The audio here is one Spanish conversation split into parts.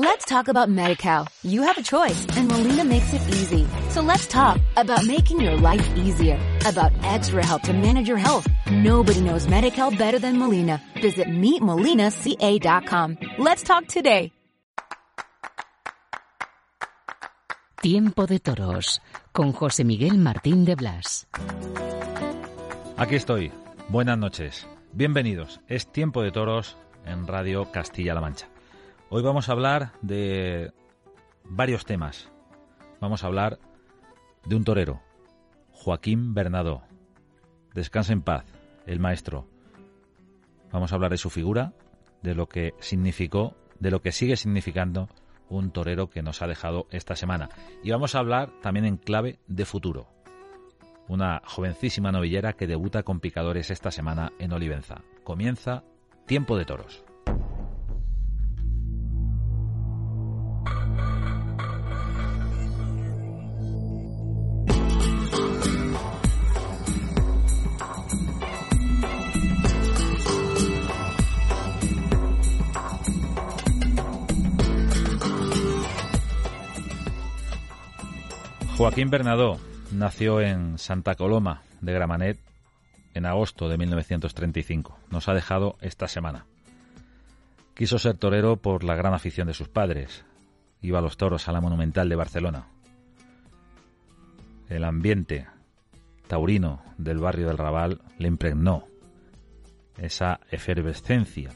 Let's talk about MediCal. You have a choice and Molina makes it easy. So let's talk about making your life easier, about extra help to manage your health. Nobody knows MediCal better than Molina. Visit meetmolinaca.com. Let's talk today. Tiempo de Toros con José Miguel Martín de Blas. Aquí estoy. Buenas noches. Bienvenidos. Es Tiempo de Toros en Radio Castilla-La Mancha. Hoy vamos a hablar de varios temas. Vamos a hablar de un torero, Joaquín Bernadó. Descansa en paz, el maestro. Vamos a hablar de su figura, de lo que significó, de lo que sigue significando un torero que nos ha dejado esta semana. Y vamos a hablar también en clave de futuro. Una jovencísima novillera que debuta con picadores esta semana en Olivenza. Comienza Tiempo de Toros. Joaquín Bernadó nació en Santa Coloma de Gramanet en agosto de 1935. Nos ha dejado esta semana. Quiso ser torero por la gran afición de sus padres. Iba a los toros a la Monumental de Barcelona. El ambiente taurino del barrio del Raval le impregnó esa efervescencia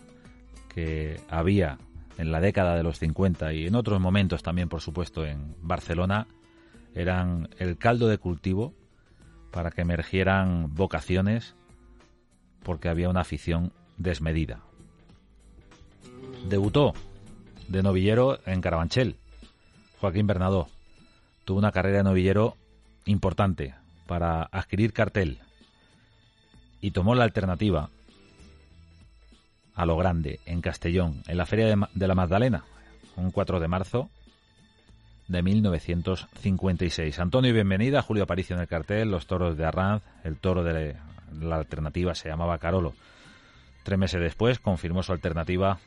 que había en la década de los 50 y en otros momentos también, por supuesto, en Barcelona eran el caldo de cultivo para que emergieran vocaciones porque había una afición desmedida. Debutó de novillero en Carabanchel, Joaquín Bernadó. Tuvo una carrera de novillero importante para adquirir cartel y tomó la alternativa a lo grande en Castellón, en la Feria de, la Magdalena, un 4 de marzo de 1956. Antonio, bienvenida. Julio Aparicio en el cartel, los toros de Arranz, el toro de la alternativa se llamaba Carolo. Tres meses después confirmó su alternativa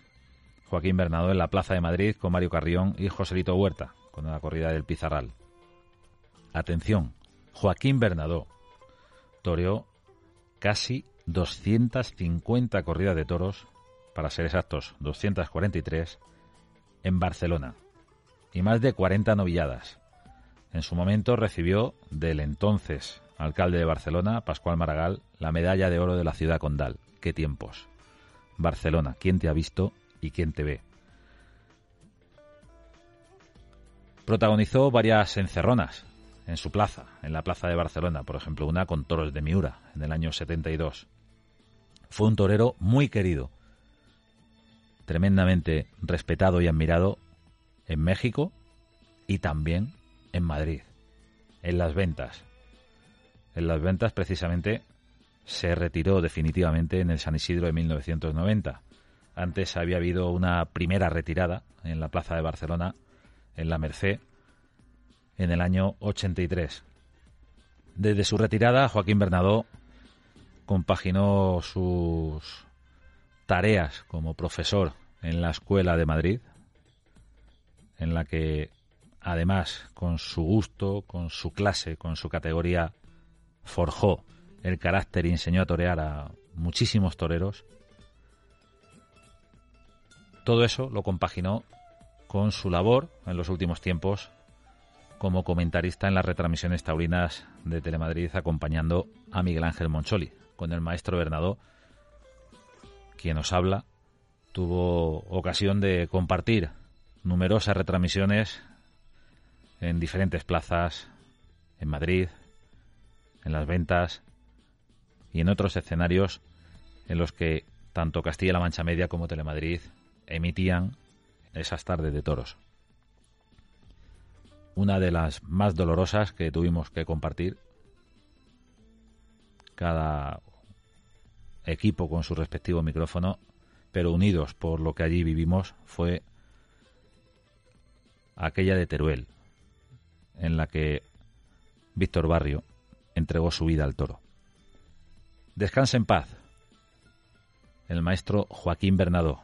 Joaquín Bernardo en la Plaza de Madrid con Mario Carrión y Joselito Huerta, con la corrida del Pizarral. Atención, Joaquín Bernardo toreó casi 250 corridas de toros, para ser exactos, 243, en Barcelona y más de 40 novilladas. En su momento recibió del entonces alcalde de Barcelona, Pascual Maragall, la medalla de oro de la ciudad condal. ¡Qué tiempos! Barcelona, ¿quién te ha visto y quién te ve? Protagonizó varias encerronas en su plaza, en la plaza de Barcelona, por ejemplo, una con toros de Miura en el año 72. Fue un torero muy querido, tremendamente respetado y admirado en México y también en Madrid, en las ventas. En las ventas precisamente se retiró definitivamente en el San Isidro de 1990. Antes había habido una primera retirada en la Plaza de Barcelona, en la Merced, en el año 83. Desde su retirada, Joaquín Bernadó compaginó sus tareas como profesor en la Escuela de Madrid, en la que además con su gusto, con su clase, con su categoría, forjó el carácter y enseñó a torear a muchísimos toreros. Todo eso lo compaginó con su labor en los últimos tiempos como comentarista en las retransmisiones taurinas de Telemadrid acompañando a Miguel Ángel Moncholi, con el maestro Bernardo, quien nos habla, tuvo ocasión de compartir numerosas retransmisiones en diferentes plazas, en Madrid, en las ventas y en otros escenarios en los que tanto Castilla-La Mancha Media como Telemadrid emitían esas tardes de toros. Una de las más dolorosas que tuvimos que compartir, cada equipo con su respectivo micrófono, pero unidos por lo que allí vivimos, fue aquella de Teruel, en la que Víctor Barrio entregó su vida al toro. Descanse en paz. El maestro Joaquín Bernadó,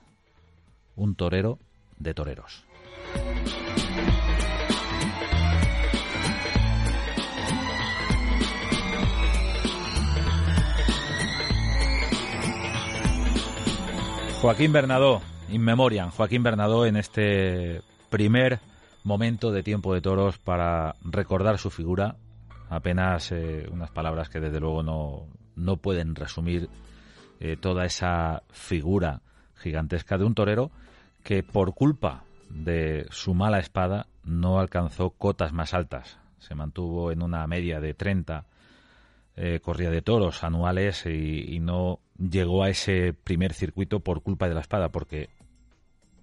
un torero de toreros. Joaquín Bernadó, in memoriam, Joaquín Bernadó en este primer momento de tiempo de toros para recordar su figura. Apenas eh, unas palabras que desde luego no, no pueden resumir eh, toda esa figura gigantesca de un torero que por culpa de su mala espada no alcanzó cotas más altas. Se mantuvo en una media de 30 eh, corrida de toros anuales y, no llegó a ese primer circuito por culpa de la espada, porque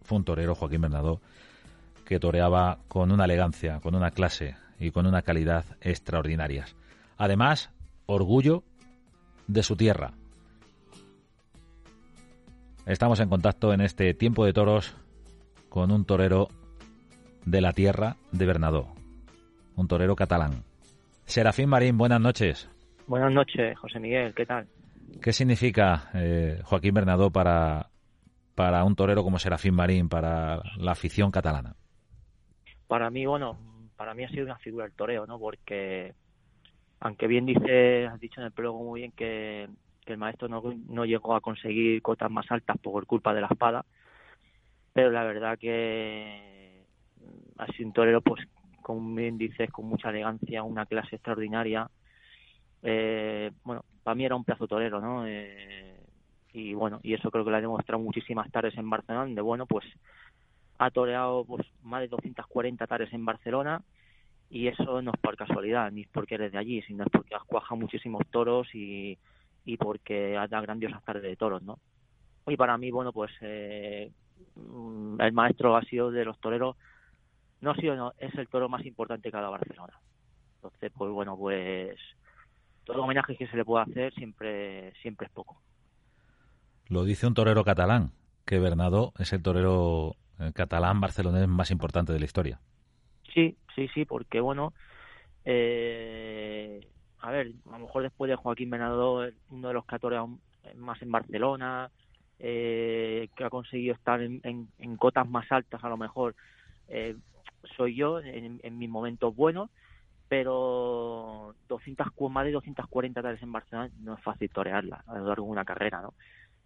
fue un torero, Joaquín Bernardo, que toreaba con una elegancia, con una clase y con una calidad extraordinarias. Además, orgullo de su tierra. Estamos en contacto en este tiempo de toros con un torero de la tierra de Bernadó, un torero catalán. Serafín Marín, buenas noches. Buenas noches, José Miguel, ¿qué tal? ¿Qué significa eh, Joaquín Bernadó para, para un torero como Serafín Marín, para la afición catalana? Para mí, bueno, para mí ha sido una figura del toreo, ¿no? Porque, aunque bien dice, has dicho en el prólogo muy bien que, el maestro no, no llegó a conseguir cotas más altas por culpa de la espada, pero la verdad que ha sido un torero, pues, como bien dices, con mucha elegancia, una clase extraordinaria. Eh, bueno, para mí era un plazo torero, ¿no? Eh, y bueno, y eso creo que lo ha demostrado muchísimas tardes en Barcelona, donde bueno, pues ha toreado pues más de 240 tardes en Barcelona y eso no es por casualidad, ni es porque eres de allí, sino es porque has cuajado muchísimos toros y, y porque has dado grandiosas tardes de toros, ¿no? Y para mí, bueno, pues eh, mm, el maestro ha sido de los toreros, no ha sido, no, es el toro más importante que ha dado Barcelona. Entonces, pues bueno, pues todo homenaje que se le pueda hacer siempre, siempre es poco. Lo dice un torero catalán, que Bernardo es el torero eh, catalán barcelonés más importante de la historia. Sí, sí, sí, porque bueno, eh, a ver, a lo mejor después de Joaquín Bernardo, uno de los que más en Barcelona, eh, que ha conseguido estar en, cotas más altas, a lo mejor soy yo en, en mis momentos buenos, pero 200, más de 240 tales en Barcelona no es fácil torearla a lo largo de una carrera, ¿no?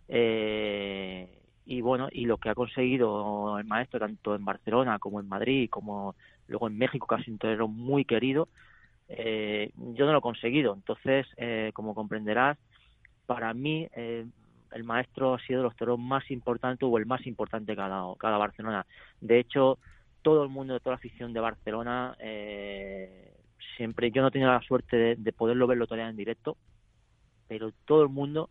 Eh, y bueno, y lo que ha conseguido el maestro tanto en Barcelona como en Madrid, como luego en México, que ha sido un torero muy querido, eh, yo no lo he conseguido. Entonces, eh, como comprenderás, para mí el maestro ha sido de los más importantes o el más importante cada cada Barcelona. De hecho, todo el mundo de toda la afición de Barcelona eh, siempre yo no he tenido la suerte de, poderlo verlo todavía en directo pero todo el mundo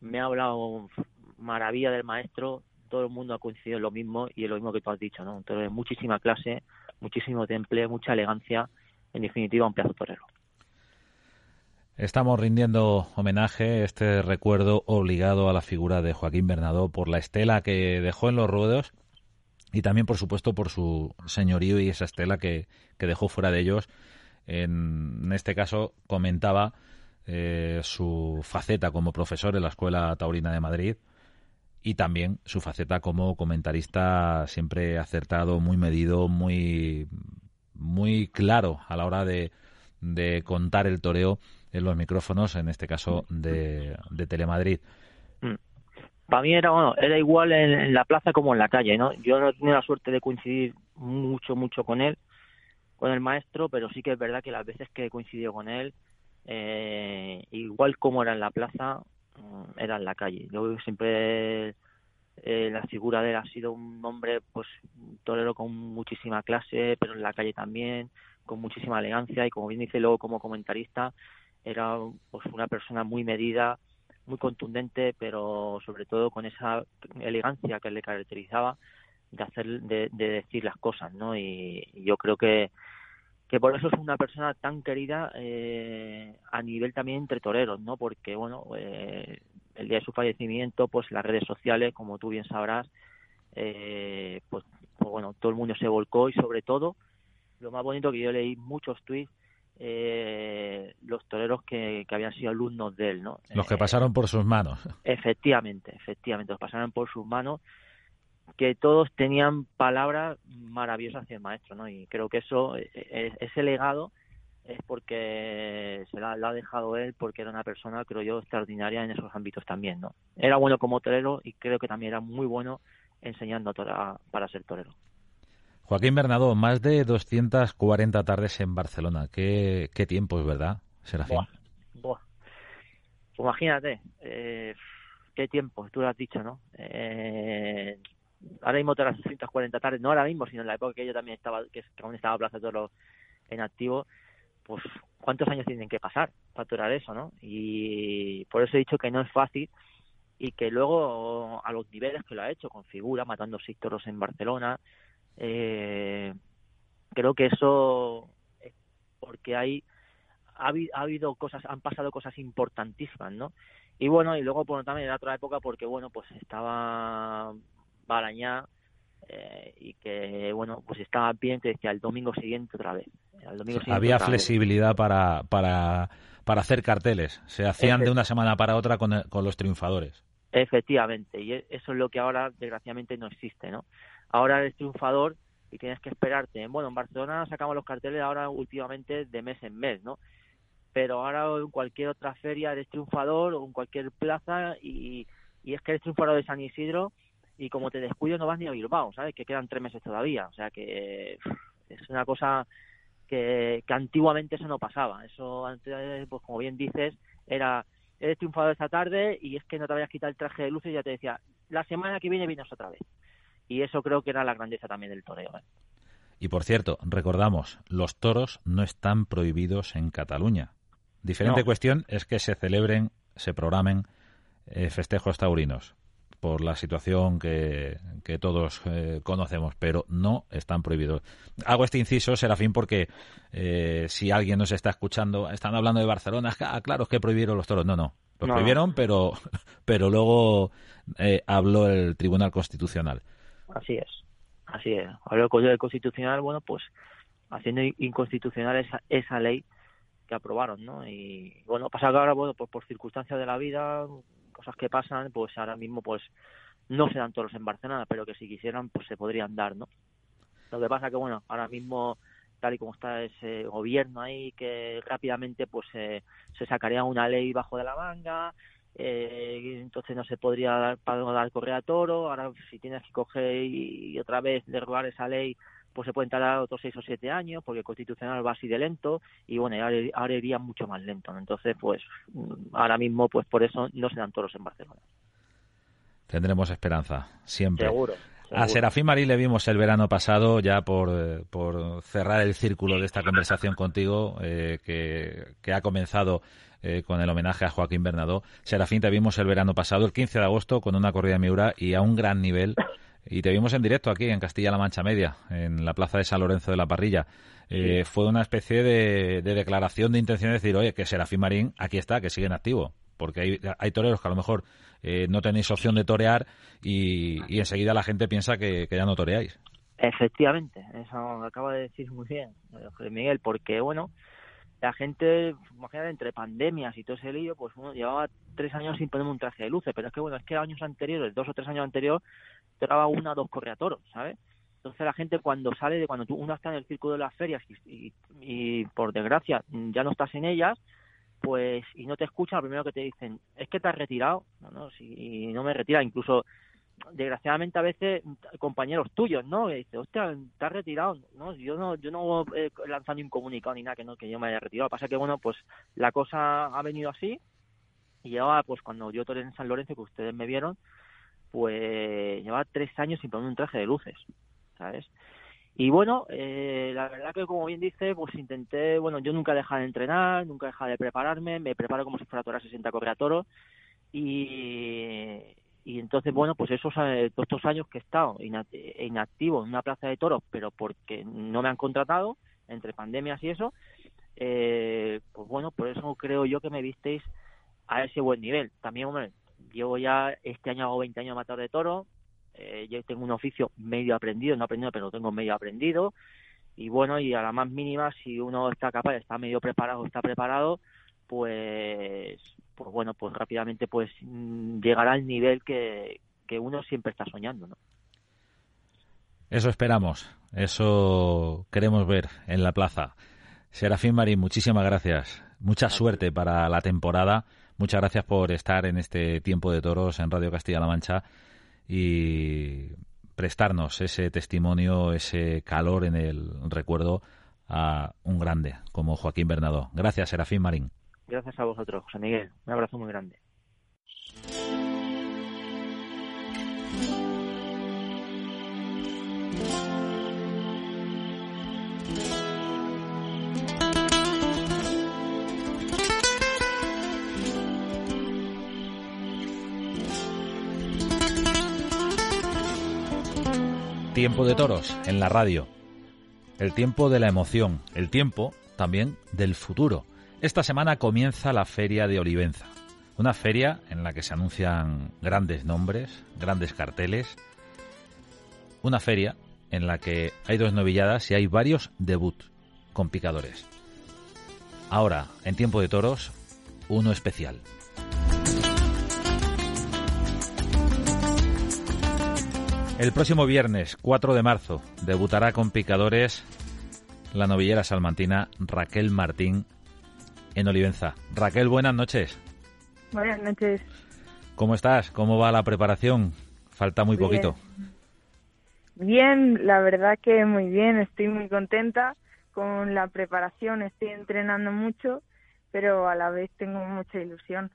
me ha hablado maravilla del maestro todo el mundo ha coincidido en lo mismo y es lo mismo que tú has dicho no entonces muchísima clase muchísimo temple mucha elegancia en definitiva un pedazo torero. Estamos rindiendo homenaje, este recuerdo obligado a la figura de Joaquín Bernardo por la estela que dejó en los ruedos y también, por supuesto, por su señorío y esa estela que, que dejó fuera de ellos. En, este caso comentaba eh, su faceta como profesor en la Escuela Taurina de Madrid y también su faceta como comentarista siempre acertado, muy medido, muy, muy claro a la hora de, de contar el toreo en los micrófonos, en este caso de, de Telemadrid. Mm. Para mí era, bueno, era igual en, en, la plaza como en la calle, ¿no? Yo no tenía la suerte de coincidir mucho, mucho con él, con el maestro, pero sí que es verdad que las veces que he coincidido con él, eh, igual como era en la plaza, era en la calle. Yo siempre eh, la figura de él ha sido un hombre, pues, torero con muchísima clase, pero en la calle también, con muchísima elegancia y como bien dice luego como comentarista, era pues una persona muy medida, muy contundente, pero sobre todo con esa elegancia que le caracterizaba de hacer de, decir las cosas no y, yo creo que que por eso es una persona tan querida eh, a nivel también entre toreros no porque bueno eh, el día de su fallecimiento pues las redes sociales como tú bien sabrás eh, pues, pues, bueno todo el mundo se volcó y sobre todo lo más bonito que yo leí muchos tweets eh, los toreros que, que, habían sido alumnos de él, ¿no? Los que pasaron por sus manos. Efectivamente, efectivamente, los pasaron por sus manos que todos tenían palabras maravillosas hacia el maestro, ¿no? Y creo que eso, e, e, ese legado es porque se lo ha dejado él, porque era una persona, creo yo, extraordinaria en esos ámbitos también, ¿no? Era bueno como torero y creo que también era muy bueno enseñando a para ser torero. Joaquín Bernardo, más de 240 tardes en Barcelona. Qué, qué tiempo es, ¿verdad, Serafín? Buah, Pues imagínate, eh, qué tiempo, tú lo has dicho, ¿no? Eh, ahora mismo todas las 240 tardes, no ahora mismo, sino en la época que yo también estaba, que, aún estaba Plaza Toro en activo, pues cuántos años tienen que pasar para torear eso, ¿no? Y por eso he dicho que no es fácil y que luego a los niveles que lo ha hecho, con figura, matando seis toros en Barcelona, eh, creo que eso porque hay ha, habido cosas han pasado cosas importantísimas no y bueno y luego bueno también era otra época porque bueno pues estaba Barañá eh, y que bueno pues estaba bien que decía el domingo siguiente otra vez había flexibilidad para para para hacer carteles se hacían de una semana para otra con, con los triunfadores efectivamente y e, eso es lo que ahora desgraciadamente no existe no ahora eres triunfador y tienes que esperarte. Bueno, en Barcelona sacamos los carteles ahora últimamente de mes en mes, ¿no? Pero ahora en cualquier otra feria eres triunfador o en cualquier plaza y, y es que eres triunfador de San Isidro y como te descuido no vas ni a Bilbao, ¿sabes? Que quedan tres meses todavía. O sea que es una cosa que, que antiguamente eso no pasaba. Eso antes, pues como bien dices, era eres triunfador esta tarde y es que no te habías quitado el traje de luces y ya te decía, la semana que viene vienes otra vez y eso creo que era la grandeza también del toreo. ¿eh? Y por cierto, recordamos, los toros no están prohibidos en Cataluña. Diferente cuestión es que se celebren, se programen eh, festejos taurinos por la situación que, que todos eh, conocemos, pero no están prohibidos. Hago este inciso, Serafín, porque si alguien nos está escuchando, están hablando de Barcelona, ah, claro, es que prohibieron los toros. No, no, los prohibieron, pero, pero luego habló el Tribunal Constitucional así es, así es. Ahora el Código Constitucional, bueno, pues haciendo inconstitucional esa, esa ley que aprobaron, ¿no? Y bueno, pasa que ahora, bueno, pues por circunstancias de la vida, cosas que pasan, pues ahora mismo, pues no se dan toros en Barcelona, pero que si quisieran, pues se podrían dar, ¿no? Lo que pasa que, bueno, ahora mismo, tal y como está ese gobierno ahí, que rápidamente, pues se sacaría una ley bajo de la manga, eh, entonces no se podría dar, para dar correa a toro, ahora si tienes que coger y, otra vez derrogar esa ley, pues se pueden tardar otros seis o siete años, porque el constitucional va así de lento, y bueno, ahora, iría mucho más lento, entonces pues mm, ahora mismo pues por eso no se dan toros en Barcelona. Tendremos esperanza, siempre. Seguro. A Serafín Marí le vimos el verano pasado, ya por, eh, por cerrar el círculo de esta conversación contigo, eh, que, que, ha comenzado eh, con el homenaje a Joaquín Bernadó. Serafín, te vimos el verano pasado, el 15 de agosto, con una corrida de Miura y a un gran nivel. Y te vimos en directo aquí en Castilla-La Mancha Media, en la plaza de San Lorenzo de la Parrilla. Eh, fue una especie de, declaración de intención de decir, oye, que Serafín Marín aquí está, que sigue en activo. Porque hay, hay toreros que a lo mejor eh, no tenéis opción de torear y, y enseguida la gente piensa que, que, ya no toreáis. Efectivamente, eso acaba de decir muy bien Miguel, porque bueno, la gente, imagínate, entre pandemias y todo ese lío, pues uno llevaba tres años sin ponerme un traje de luces, pero es que bueno, es que años anteriores, dos o tres años anteriores, traba una o dos correatoros, ¿sabes? Entonces la gente cuando sale de cuando tú, uno está en el círculo de las ferias y, y, por desgracia ya no estás en ellas, pues y no te escuchan, lo primero que te dicen es que te has retirado, no, no, si no me retira, incluso desgraciadamente a veces compañeros tuyos, ¿no? Que dice, hostia, te has retirado, ¿no? Yo no, yo no he lanzado ni un comunicado ni nada que no, que yo me haya retirado. Pasa que bueno, pues la cosa ha venido así y llevaba, pues cuando yo toré en San Lorenzo, que ustedes me vieron, pues llevaba tres años sin poner un traje de luces, ¿sabes? Y bueno, eh, la verdad que como bien dice, pues intenté, bueno, yo nunca dejé de entrenar, nunca dejé de prepararme, me preparo como si fuera a 60 correa toro y, y entonces bueno pues esos eh, todos estos años que he estado inactivo en una plaza de toros pero porque no me han contratado entre pandemias y eso eh, pues bueno por eso creo yo que me visteis a ese buen nivel también hombre llevo ya este año hago 20 años de matador de toro eh, yo tengo un oficio medio aprendido no aprendido pero lo tengo medio aprendido y bueno y a la más mínima si uno está capaz está medio preparado está preparado pues pues bueno, pues rápidamente pues mm, llegará al nivel que, que uno siempre está soñando, ¿no? Eso esperamos, eso queremos ver en la plaza. Serafín Marín, muchísimas gracias. Mucha suerte para la temporada. Muchas gracias por estar en este tiempo de toros en Radio Castilla-La Mancha y prestarnos ese testimonio, ese calor en el recuerdo a un grande como Joaquín Bernardo. Gracias, Serafín Marín. Gracias a vosotros, José Miguel. Un abrazo muy grande. Tiempo de toros en la radio. El tiempo de la emoción, el tiempo también del futuro. Esta semana comienza la Feria de Olivenza, una feria en la que se anuncian grandes nombres, grandes carteles, una feria en la que hay dos novilladas y hay varios debut con picadores. Ahora, en tiempo de toros, uno especial. El próximo viernes, 4 de marzo, debutará con picadores la novillera salmantina Raquel Martín en Olivenza. Raquel, buenas noches. Buenas noches. ¿Cómo estás? ¿Cómo va la preparación? Falta muy poquito. Bien, la verdad que muy bien, estoy muy contenta con la preparación, estoy entrenando mucho, pero a la vez tengo mucha ilusión.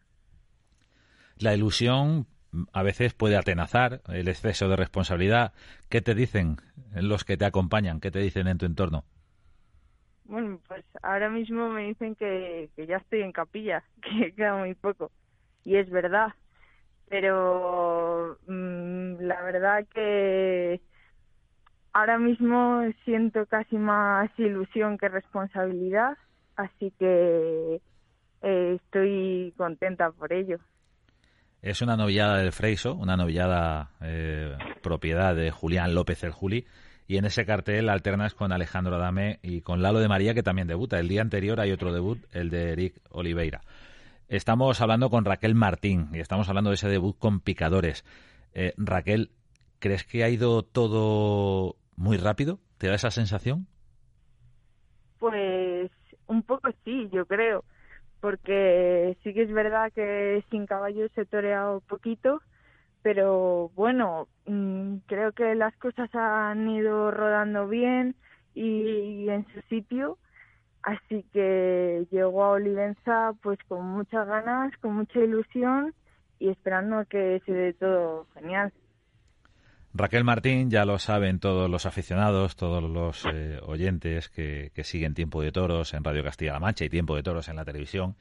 La ilusión a veces puede atenazar el exceso de responsabilidad. ¿Qué te dicen los que te acompañan? ¿Qué te dicen en tu entorno? Bueno, pues ahora mismo me dicen que, ya estoy en capilla, que queda muy poco. Y es verdad. Pero mm, la verdad que ahora mismo siento casi más ilusión que responsabilidad, así que eh, estoy contenta por ello. Es una novillada del Freiso, una novillada eh, propiedad de Julián López el Juli. Y en ese cartel alternas con Alejandro Adame y con Lalo de María, que también debuta. El día anterior hay otro debut, el de Eric Oliveira. Estamos hablando con Raquel Martín y estamos hablando de ese debut con picadores. Eh, Raquel, ¿crees que ha ido todo muy rápido? ¿Te da esa sensación? Pues un poco sí, yo creo porque sí que es verdad que sin caballos he toreado poquito, pero bueno, mm, creo que las cosas han ido rodando bien y, en su sitio, así que llego a Olivenza pues con muchas ganas, con mucha ilusión y esperando que se dé todo genial. Raquel Martín, ya lo saben todos los aficionados, todos los eh, oyentes que, siguen Tiempo de Toros en Radio Castilla-La Mancha y Tiempo de Toros en la televisión.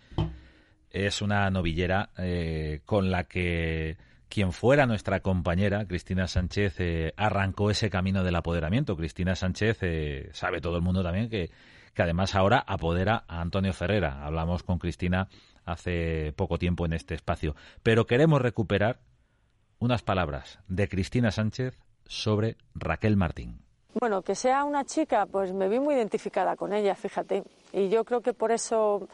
Es una novillera eh, con la que quien fuera nuestra compañera, Cristina Sánchez, eh, arrancó ese camino del apoderamiento. Cristina Sánchez sabe todo el mundo también que, que además ahora apodera a Antonio Ferrera. Hablamos con Cristina hace poco tiempo en este espacio. Pero queremos recuperar unas palabras de Cristina Sánchez sobre Raquel Martín. Bueno, que sea una chica, pues me vi muy identificada con ella, fíjate. Y yo creo que por eso,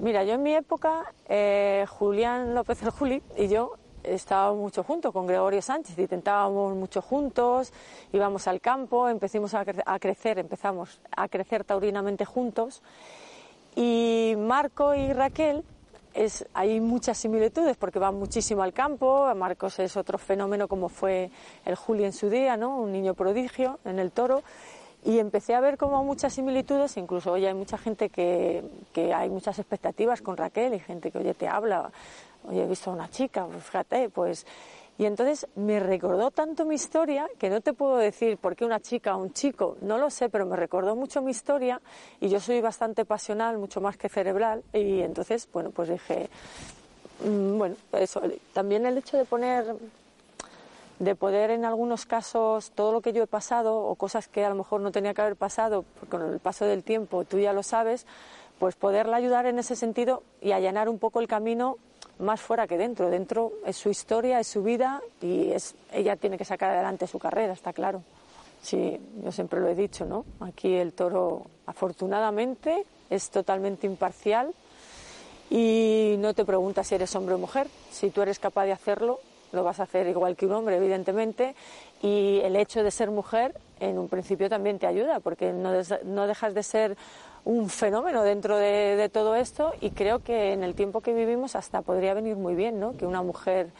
mira, yo en mi época, eh, Julián López el Juli y yo estábamos mucho juntos con Gregorio Sánchez, intentábamos mucho juntos, íbamos al campo, empezamos a, a crecer, empezamos a crecer taurinamente juntos. Y Marco y Raquel es, hay muchas similitudes porque van muchísimo al campo. Marcos es otro fenómeno como fue el Juli en su día, ¿no? un niño prodigio en el toro. Y empecé a ver como muchas similitudes, incluso hoy hay mucha gente que, que hay muchas expectativas con Raquel y gente que, oye, te habla, oye, he visto a una chica, pues fíjate, pues y entonces me recordó tanto mi historia que no te puedo decir por qué una chica o un chico, no lo sé, pero me recordó mucho mi historia y yo soy bastante pasional, mucho más que cerebral y entonces, bueno, pues dije, mm, bueno, eso, también el hecho de poner de poder en algunos casos todo lo que yo he pasado o cosas que a lo mejor no tenía que haber pasado con el paso del tiempo, tú ya lo sabes, pues poderla ayudar en ese sentido y allanar un poco el camino más fuera que dentro. Dentro es su historia, es su vida y es, ella tiene que sacar adelante su carrera, está claro. Sí, yo siempre lo he dicho, ¿no? Aquí el toro, afortunadamente, es totalmente imparcial y no te pregunta si eres hombre o mujer. Si tú eres capaz de hacerlo, lo vas a hacer igual que un hombre, evidentemente, y el hecho de ser mujer en un principio también te ayuda, porque no, no dejas de ser un fenómeno dentro de, todo esto y creo que en el tiempo que vivimos hasta podría venir muy bien, ¿no? Que una mujer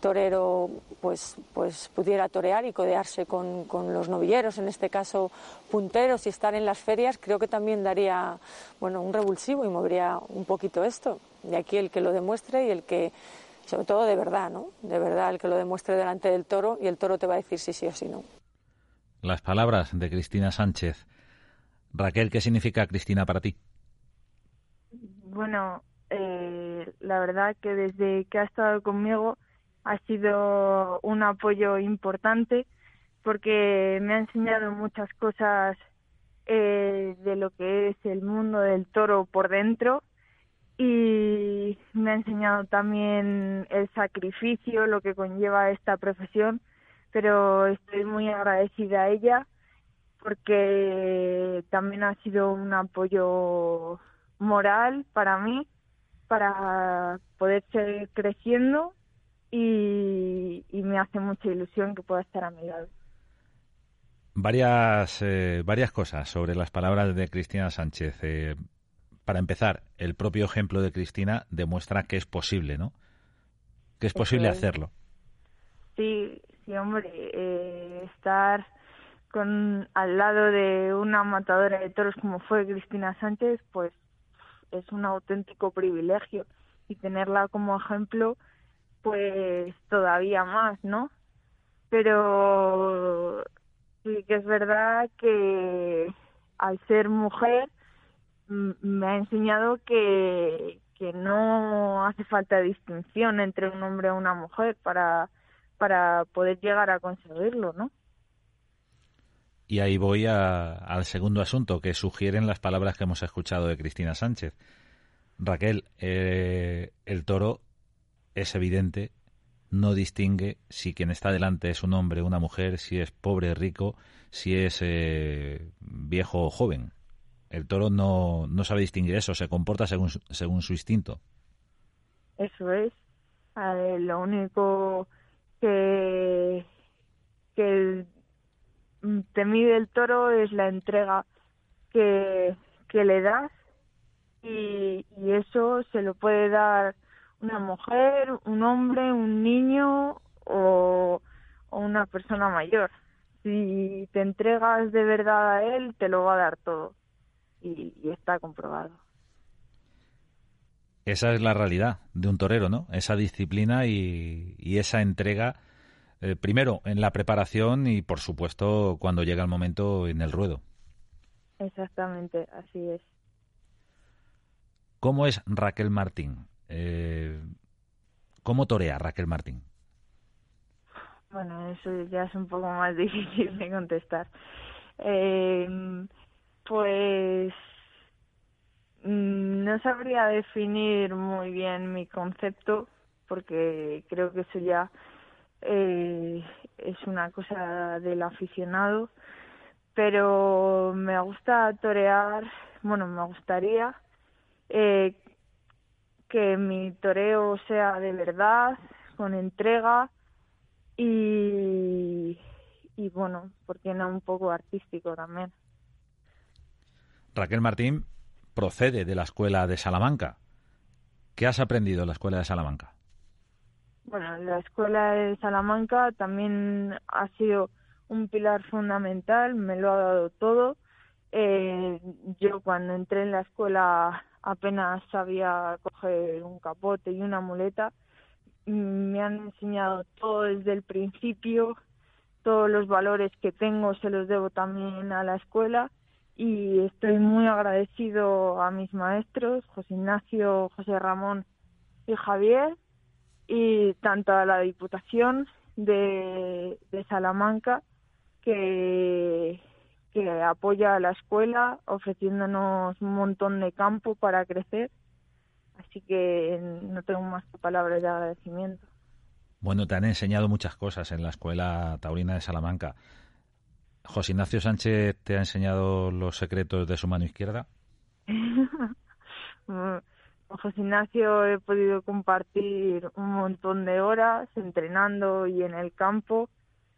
torero pues pues pudiera torear y codearse con, con, los novilleros, en este caso punteros y estar en las ferias, creo que también daría bueno un revulsivo y movería un poquito esto. Y aquí el que lo demuestre y el que sobre todo de verdad, ¿no? De verdad el que lo demuestre delante del toro y el toro te va a decir si sí o si no. Las palabras de Cristina Sánchez Raquel, ¿qué significa Cristina para ti? Bueno, eh, la verdad que desde que ha estado conmigo ha sido un apoyo importante porque me ha enseñado muchas cosas eh, de lo que es el mundo del toro por dentro y me ha enseñado también el sacrificio, lo que conlleva esta profesión, pero estoy muy agradecida a ella porque también ha sido un apoyo moral para mí, para poder seguir creciendo y, me hace mucha ilusión que pueda estar a mi lado. Varias, eh, varias cosas sobre las palabras de Cristina Sánchez. Eh, para empezar, el propio ejemplo de Cristina demuestra que es posible, ¿no? Que es posible hacerlo. Sí, sí, hombre, eh, estar con al lado de una matadora de toros como fue Cristina Sánchez, pues es un auténtico privilegio y tenerla como ejemplo, pues todavía más, ¿no? Pero sí que es verdad que al ser mujer me ha enseñado que, que no hace falta distinción entre un hombre y una mujer para, para poder llegar a conseguirlo, ¿no? Y ahí voy al segundo asunto que sugieren las palabras que hemos escuchado de Cristina Sánchez. Raquel, eh, el toro es evidente, no distingue si quien está delante es un hombre una mujer, si es pobre o rico, si es eh, viejo o joven. El toro no, no sabe distinguir eso, se comporta según, según su instinto. Eso es. lo único que, que te mide el toro es la entrega que, que le das y, y eso se lo puede dar una mujer, un hombre, un niño o, o una persona mayor. Si te entregas de verdad a él, te lo va a dar todo y, y está comprobado. Esa es la realidad de un torero, ¿no? Esa disciplina y, y esa entrega eh, primero en la preparación y, por supuesto, cuando llega el momento en el ruedo. Exactamente, así es. ¿Cómo es Raquel Martín? Eh, ¿Cómo torea Raquel Martín? Bueno, eso ya es un poco más difícil de contestar. Eh, pues mm, no sabría definir muy bien mi concepto porque creo que eso ya eh, es una cosa del aficionado, pero me gusta torear, bueno, me gustaría eh, que mi toreo sea de verdad, con entrega y, y bueno, porque no un poco artístico también. Raquel Martín procede de la escuela de Salamanca. ¿Qué has aprendido en la escuela de Salamanca? bueno, la escuela de Salamanca también ha sido un pilar fundamental, me lo ha dado todo. Eh, yo cuando entré en la escuela apenas sabía coger un capote y una muleta. Me han enseñado todo desde el principio, todos los valores que tengo se los debo también a la escuela y estoy muy agradecido a mis maestros, José Ignacio, José Ramón y Javier, y tanto a la Diputación de, Salamanca que, que apoya a la escuela ofreciéndonos un montón de campo para crecer. Así que no tengo más palabras de agradecimiento. Bueno, te han enseñado muchas cosas en la Escuela Taurina de Salamanca. José Ignacio Sánchez te ha enseñado los secretos de su mano izquierda. con José Ignacio he podido compartir un montón de horas entrenando y en el campo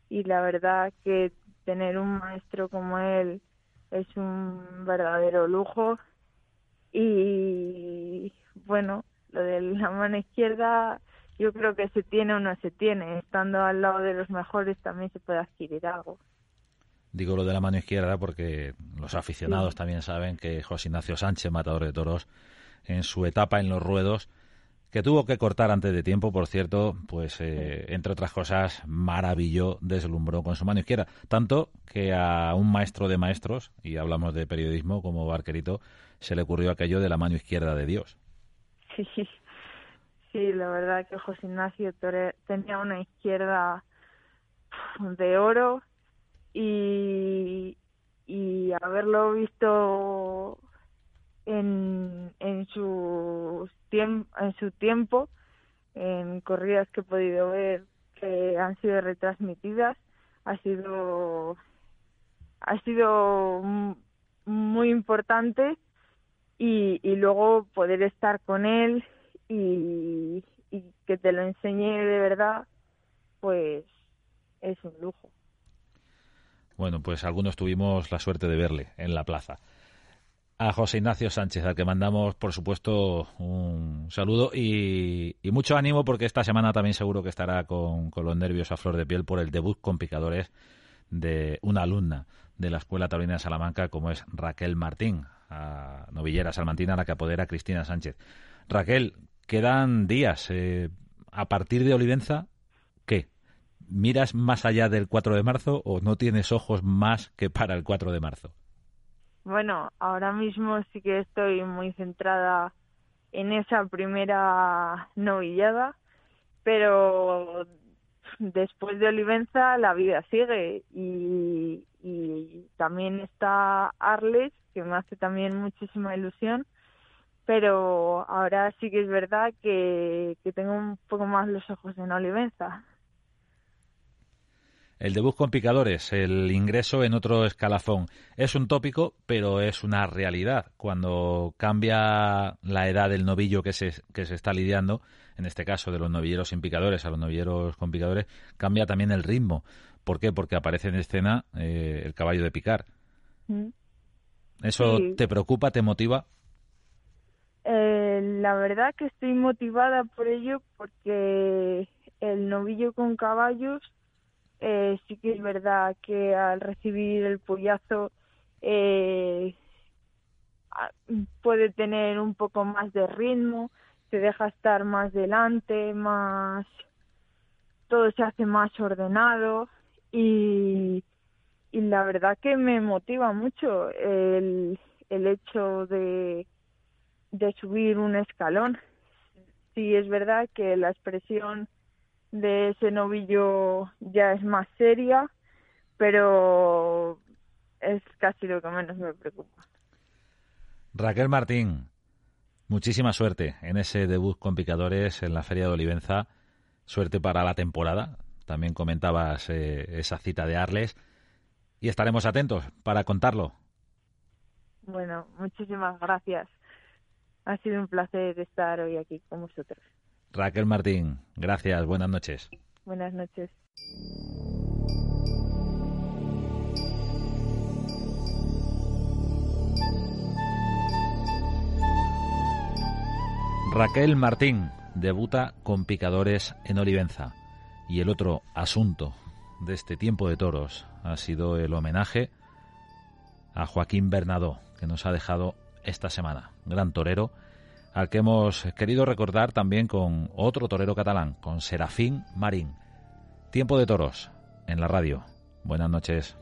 y la verdad que tener un maestro como él es un verdadero lujo y bueno, lo de la mano izquierda yo creo que se tiene o no se tiene, estando al lado de los mejores también se puede adquirir algo. Digo lo de la mano izquierda porque los aficionados también saben que José Ignacio Sánchez, matador de toros, en su etapa en los ruedos, que tuvo que cortar antes de tiempo, por cierto, pues eh, entre otras cosas, maravilló, deslumbró con su mano izquierda. Tanto que a un maestro de maestros, y hablamos de periodismo como Barquerito, se le ocurrió aquello de la mano izquierda de Dios. Sí, sí, la verdad que José Ignacio tenía una izquierda de oro y, y haberlo visto en, en, su en su tiempo, en corridas que he podido ver que han sido retransmitidas, ha sido ha sido muy importante y, y luego poder estar con él y, y que te lo enseñe de verdad, pues es un lujo. Bueno, pues algunos tuvimos la suerte de verle en la plaza. A José Ignacio Sánchez, al que mandamos, por supuesto, un saludo y, mucho ánimo porque esta semana también seguro que estará con, los nervios a flor de piel por el debut con picadores de una alumna de la Escuela Taurina de Salamanca como es Raquel Martín, a novillera salmantina a la que apodera Cristina Sánchez. Raquel, quedan días. Eh, a partir de Olivenza. ¿Miras más allá del 4 de marzo o no tienes ojos más que para el 4 de marzo? Bueno, ahora mismo sí que estoy muy centrada en esa primera novillada, pero después de Olivenza la vida sigue y, y también está Arles, que me hace también muchísima ilusión, pero ahora sí que es verdad que, que tengo un poco más los ojos en Olivenza. El debut con picadores, el ingreso en otro escalafón. Es un tópico, pero es una realidad. Cuando cambia la edad del novillo que se, que se está lidiando, en este caso de los novilleros sin picadores a los novilleros con picadores, cambia también el ritmo. ¿Por qué? Porque aparece en escena eh, el caballo de picar. Mm. ¿Eso te preocupa, te motiva? Eh, la verdad que estoy motivada por ello porque el novillo con caballos eh, sí que es verdad que al recibir el pollazo eh, puede tener un poco más de ritmo, te deja estar más delante, más todo se hace más ordenado y, y la verdad que me motiva mucho el, el hecho de, de subir un escalón. Sí es verdad que la expresión de ese novillo ya es más seria, pero es casi lo que menos me preocupa. Raquel Martín, muchísima suerte en ese debut con picadores en la Feria de Olivenza. Suerte para la temporada. También comentabas eh, esa cita de Arles. Y estaremos atentos para contarlo. Bueno, muchísimas gracias. Ha sido un placer estar hoy aquí con vosotros. Raquel Martín, gracias, buenas noches. Buenas noches. Raquel Martín debuta con picadores en Olivenza. Y el otro asunto de este tiempo de toros ha sido el homenaje a Joaquín Bernadó, que nos ha dejado esta semana. Gran torero al que hemos querido recordar también con otro torero catalán, con Serafín Marín. Tiempo de toros en la radio. Buenas noches.